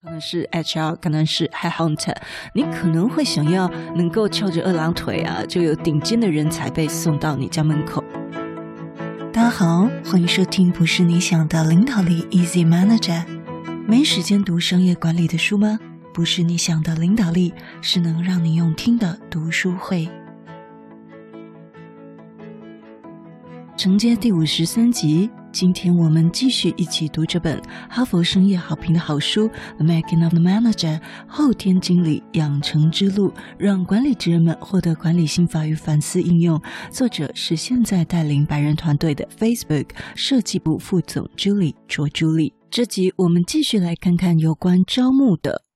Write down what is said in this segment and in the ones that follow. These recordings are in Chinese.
可能是 HR，可能是 Headhunter，你可能会想要能够翘着二郎腿啊，就有顶尖的人才被送到你家门口。大家好，欢迎收听不是你想的领导力 Easy Manager。没时间读商业管理的书吗？不是你想的领导力，是能让你用听的读书会。承接第五十三集。今天我们继续一起读这本哈佛商业好评的好书《The Making of the Manager》后天经理养成之路，让管理职人们获得管理心法与反思应用。作者是现在带领百人团队的 Facebook 设计部副总 Julie 卓朱莉。这集我们继续来看看有关招募的。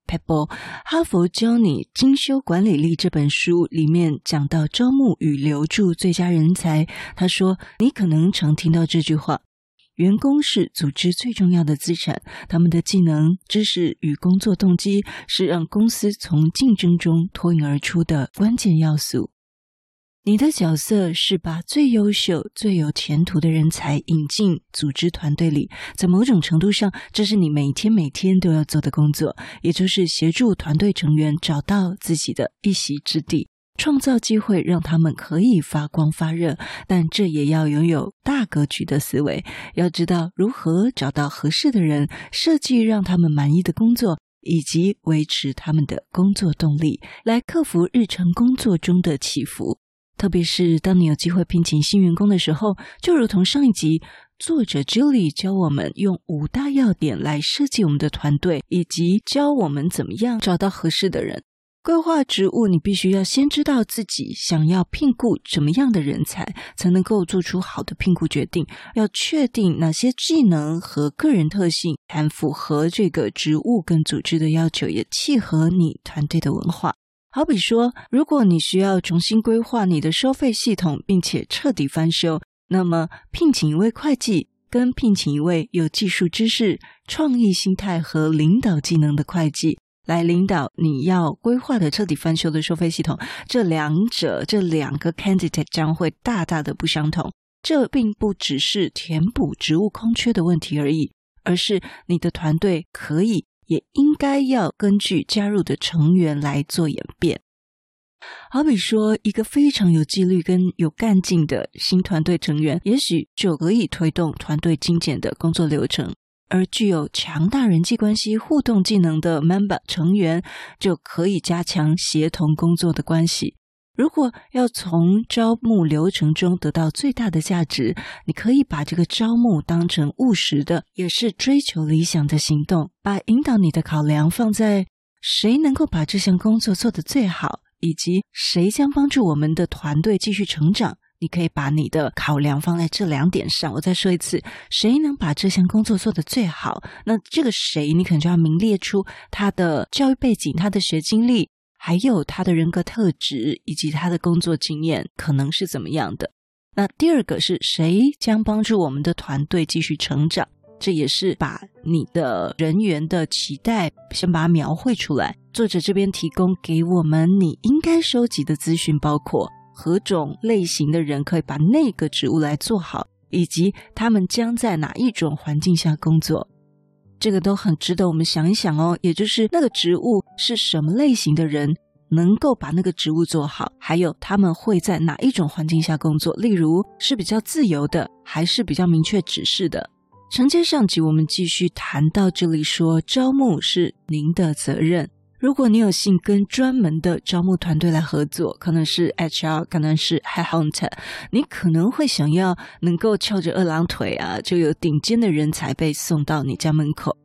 哈佛教你精修管理力这本书里面讲到招募与留住最佳人才，他说：“你可能常听到这句话。”员工是组织最重要的资产，他们的技能、知识与工作动机是让公司从竞争中脱颖而出的关键要素。你的角色是把最优秀、最有前途的人才引进组织团队里，在某种程度上，这是你每天每天都要做的工作，也就是协助团队成员找到自己的一席之地。创造机会让他们可以发光发热，但这也要拥有大格局的思维，要知道如何找到合适的人，设计让他们满意的工作，以及维持他们的工作动力，来克服日常工作中的起伏。特别是当你有机会聘请新员工的时候，就如同上一集作者 Julie 教我们用五大要点来设计我们的团队，以及教我们怎么样找到合适的人。规划职务，你必须要先知道自己想要聘雇怎么样的人才，才能够做出好的聘雇决定。要确定哪些技能和个人特性，还符合这个职务跟组织的要求，也契合你团队的文化。好比说，如果你需要重新规划你的收费系统，并且彻底翻修，那么聘请一位会计，跟聘请一位有技术知识、创意心态和领导技能的会计。来领导你要规划的彻底翻修的收费系统，这两者这两个 candidate 将会大大的不相同。这并不只是填补职务空缺的问题而已，而是你的团队可以也应该要根据加入的成员来做演变。好比说，一个非常有纪律跟有干劲的新团队成员，也许就可以推动团队精简的工作流程。而具有强大人际关系互动技能的 member 成员，就可以加强协同工作的关系。如果要从招募流程中得到最大的价值，你可以把这个招募当成务实的，也是追求理想的行动，把引导你的考量放在谁能够把这项工作做得最好，以及谁将帮助我们的团队继续成长。你可以把你的考量放在这两点上。我再说一次，谁能把这项工作做得最好？那这个谁，你可能就要明列出他的教育背景、他的学经历，还有他的人格特质以及他的工作经验可能是怎么样的。那第二个是谁将帮助我们的团队继续成长？这也是把你的人员的期待先把它描绘出来。作者这边提供给我们你应该收集的资讯包括。何种类型的人可以把那个职务来做好，以及他们将在哪一种环境下工作，这个都很值得我们想一想哦。也就是那个职务是什么类型的人能够把那个职务做好，还有他们会在哪一种环境下工作，例如是比较自由的，还是比较明确指示的。承接上集，我们继续谈到这里说，招募是您的责任。如果你有幸跟专门的招募团队来合作，可能是 HR，可能是 Headhunter，你可能会想要能够翘着二郎腿啊，就有顶尖的人才被送到你家门口。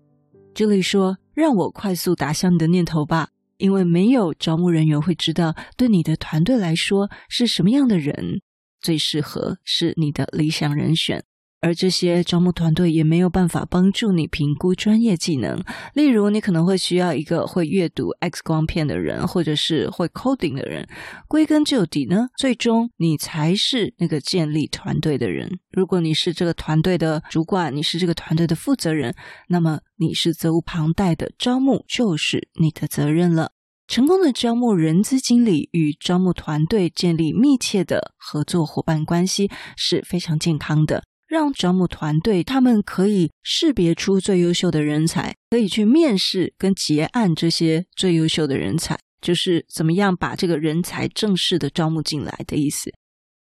这里说，让我快速打消你的念头吧，因为没有招募人员会知道，对你的团队来说是什么样的人最适合，是你的理想人选。而这些招募团队也没有办法帮助你评估专业技能，例如你可能会需要一个会阅读 X 光片的人，或者是会 coding 的人。归根究底呢，最终你才是那个建立团队的人。如果你是这个团队的主管，你是这个团队的负责人，那么你是责无旁贷的，招募就是你的责任了。成功的招募人资经理与招募团队建立密切的合作伙伴关系是非常健康的。让招募团队他们可以识别出最优秀的人才，可以去面试跟结案这些最优秀的人才，就是怎么样把这个人才正式的招募进来的意思。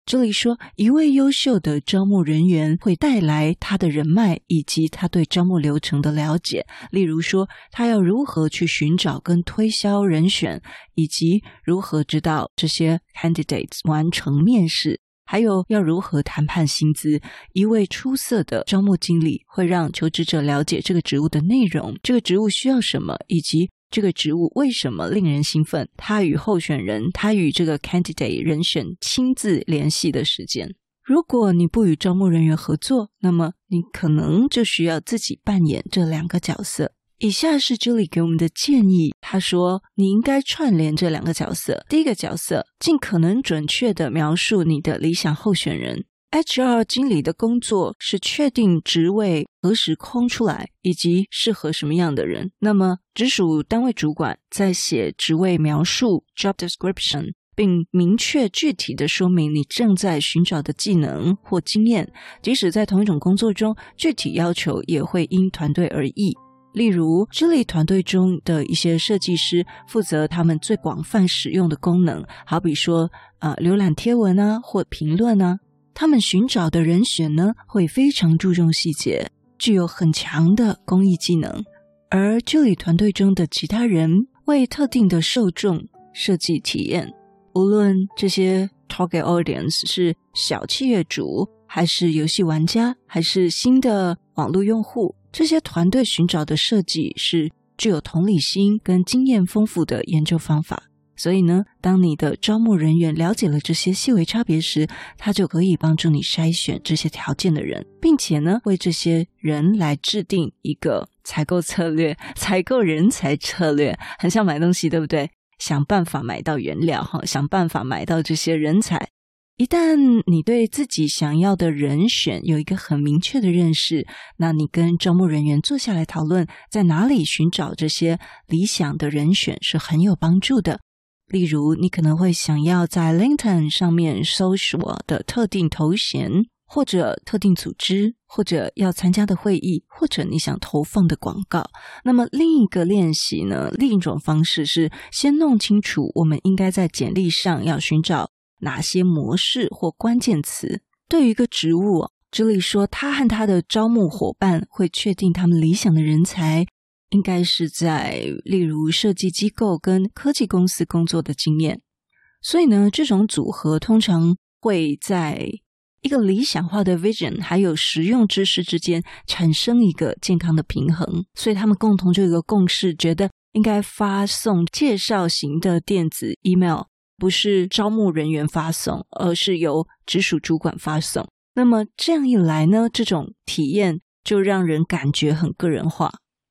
这里说，一位优秀的招募人员会带来他的人脉以及他对招募流程的了解。例如说，他要如何去寻找跟推销人选，以及如何知道这些 candidates 完成面试，还有要如何谈判薪资。一位出色的招募经理会让求职者了解这个职务的内容，这个职务需要什么，以及。这个职务为什么令人兴奋？他与候选人，他与这个 candidate 人选亲自联系的时间。如果你不与招募人员合作，那么你可能就需要自己扮演这两个角色。以下是 Julie 给我们的建议。他说，你应该串联这两个角色。第一个角色，尽可能准确地描述你的理想候选人。HR 经理的工作是确定职位何时空出来，以及适合什么样的人。那么，直属单位主管在写职位描述 （job description），并明确具体的说明你正在寻找的技能或经验。即使在同一种工作中，具体要求也会因团队而异。例如，智力团队中的一些设计师负责他们最广泛使用的功能，好比说，啊、浏览贴文啊，或评论啊。他们寻找的人选呢，会非常注重细节，具有很强的工艺技能。而这里团队中的其他人为特定的受众设计体验，无论这些 target audience 是小企业主，还是游戏玩家，还是新的网络用户，这些团队寻找的设计是具有同理心跟经验丰富的研究方法。所以呢，当你的招募人员了解了这些细微差别时，他就可以帮助你筛选这些条件的人，并且呢，为这些人来制定一个采购策略、采购人才策略，很像买东西，对不对？想办法买到原料，哈，想办法买到这些人才。一旦你对自己想要的人选有一个很明确的认识，那你跟招募人员坐下来讨论，在哪里寻找这些理想的人选是很有帮助的。例如，你可能会想要在 LinkedIn 上面搜索的特定头衔，或者特定组织，或者要参加的会议，或者你想投放的广告。那么，另一个练习呢？另一种方式是先弄清楚我们应该在简历上要寻找哪些模式或关键词。对于一个职务，这里说他和他的招募伙伴会确定他们理想的人才。应该是在例如设计机构跟科技公司工作的经验，所以呢，这种组合通常会在一个理想化的 vision 还有实用知识之间产生一个健康的平衡，所以他们共同就有个共识，觉得应该发送介绍型的电子 email，不是招募人员发送，而是由直属主管发送。那么这样一来呢，这种体验就让人感觉很个人化。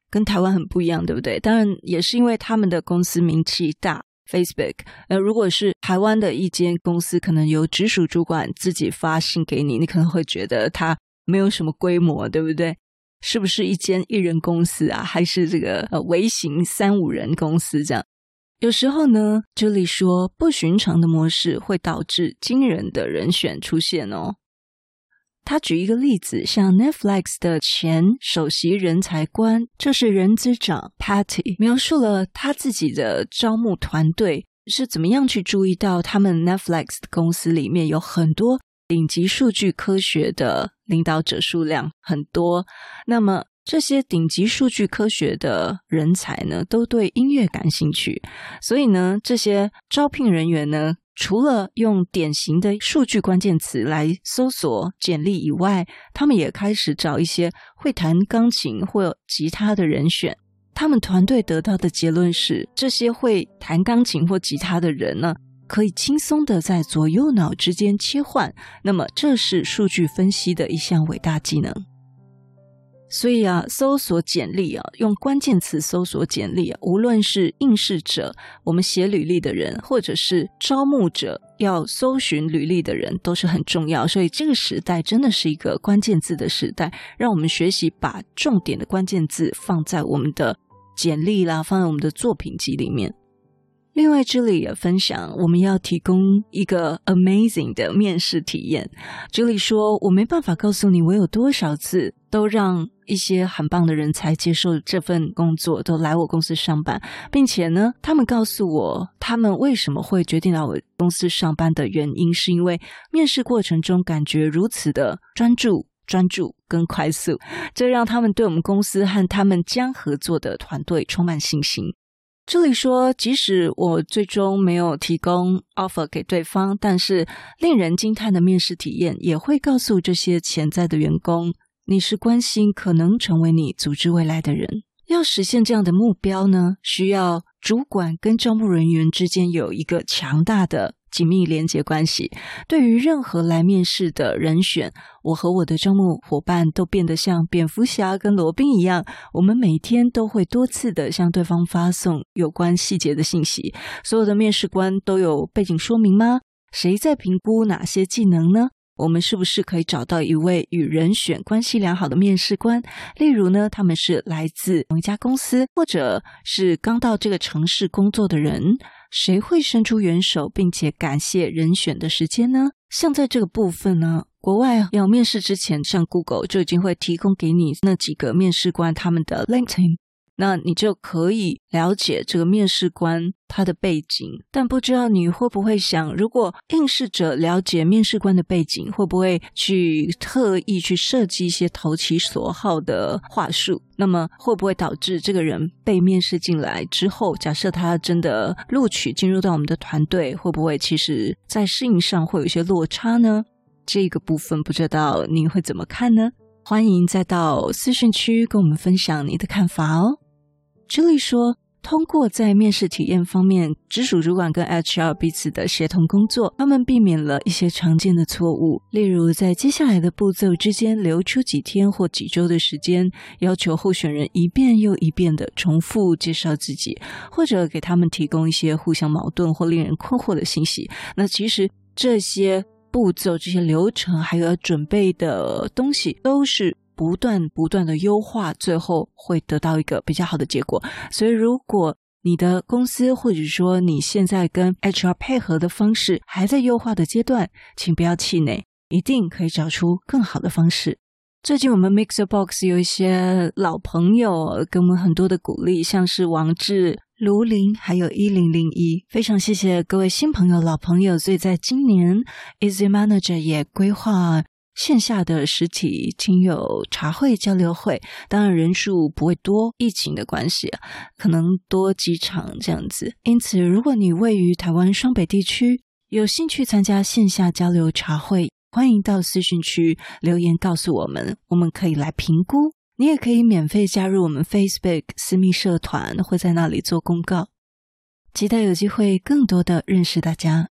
跟台湾很不一样，对不对？当然也是因为他们的公司名气大，Facebook。呃，如果是台湾的一间公司，可能由直属主管自己发信给你，你可能会觉得他没有什么规模，对不对？是不是一间一人公司啊？还是这个呃微型三五人公司这样？有时候呢，这里说不寻常的模式会导致惊人的人选出现哦。他举一个例子，像 Netflix 的前首席人才官，就是人资长 Patty，描述了他自己的招募团队是怎么样去注意到他们 Netflix 公司里面有很多顶级数据科学的领导者数量很多。那么这些顶级数据科学的人才呢，都对音乐感兴趣，所以呢，这些招聘人员呢。除了用典型的数据关键词来搜索简历以外，他们也开始找一些会弹钢琴或吉他的人选。他们团队得到的结论是，这些会弹钢琴或吉他的人呢，可以轻松地在左右脑之间切换。那么，这是数据分析的一项伟大技能。所以啊，搜索简历啊，用关键词搜索简历啊，无论是应试者，我们写履历的人，或者是招募者要搜寻履历的人，都是很重要。所以这个时代真的是一个关键字的时代，让我们学习把重点的关键字放在我们的简历啦，放在我们的作品集里面。另外，这里也分享，我们要提供一个 amazing 的面试体验。这里说，我没办法告诉你我有多少次都让一些很棒的人才接受这份工作，都来我公司上班，并且呢，他们告诉我他们为什么会决定来我公司上班的原因，是因为面试过程中感觉如此的专注、专注跟快速，这让他们对我们公司和他们将合作的团队充满信心。这里说，即使我最终没有提供 offer 给对方，但是令人惊叹的面试体验也会告诉这些潜在的员工，你是关心可能成为你组织未来的人。要实现这样的目标呢，需要主管跟招募人员之间有一个强大的。紧密连接关系，对于任何来面试的人选，我和我的招募伙伴都变得像蝙蝠侠跟罗宾一样。我们每天都会多次的向对方发送有关细节的信息。所有的面试官都有背景说明吗？谁在评估哪些技能呢？我们是不是可以找到一位与人选关系良好的面试官？例如呢，他们是来自某一家公司，或者是刚到这个城市工作的人。谁会伸出援手，并且感谢人选的时间呢？像在这个部分呢，国外要面试之前，像 Google 就已经会提供给你那几个面试官他们的 LinkedIn。那你就可以了解这个面试官他的背景，但不知道你会不会想，如果应试者了解面试官的背景，会不会去特意去设计一些投其所好的话术？那么会不会导致这个人被面试进来之后，假设他真的录取进入到我们的团队，会不会其实在适应上会有一些落差呢？这个部分不知道您会怎么看呢？欢迎再到私讯区跟我们分享你的看法哦。这里说，通过在面试体验方面，直属主管跟 HR 彼此的协同工作，他们避免了一些常见的错误，例如在接下来的步骤之间留出几天或几周的时间，要求候选人一遍又一遍的重复介绍自己，或者给他们提供一些互相矛盾或令人困惑的信息。那其实这些步骤、这些流程还有要准备的东西，都是。不断不断的优化，最后会得到一个比较好的结果。所以，如果你的公司或者说你现在跟 HR 配合的方式还在优化的阶段，请不要气馁，一定可以找出更好的方式。最近我们 Mixbox 有一些老朋友给我们很多的鼓励，像是王志、卢林，还有一零零一，非常谢谢各位新朋友、老朋友。所以在今年，Easy Manager 也规划。线下的实体亲友茶会交流会，当然人数不会多，疫情的关系，可能多几场这样子。因此，如果你位于台湾双北地区，有兴趣参加线下交流茶会，欢迎到私讯区留言告诉我们，我们可以来评估。你也可以免费加入我们 Facebook 私密社团，会在那里做公告。期待有机会更多的认识大家。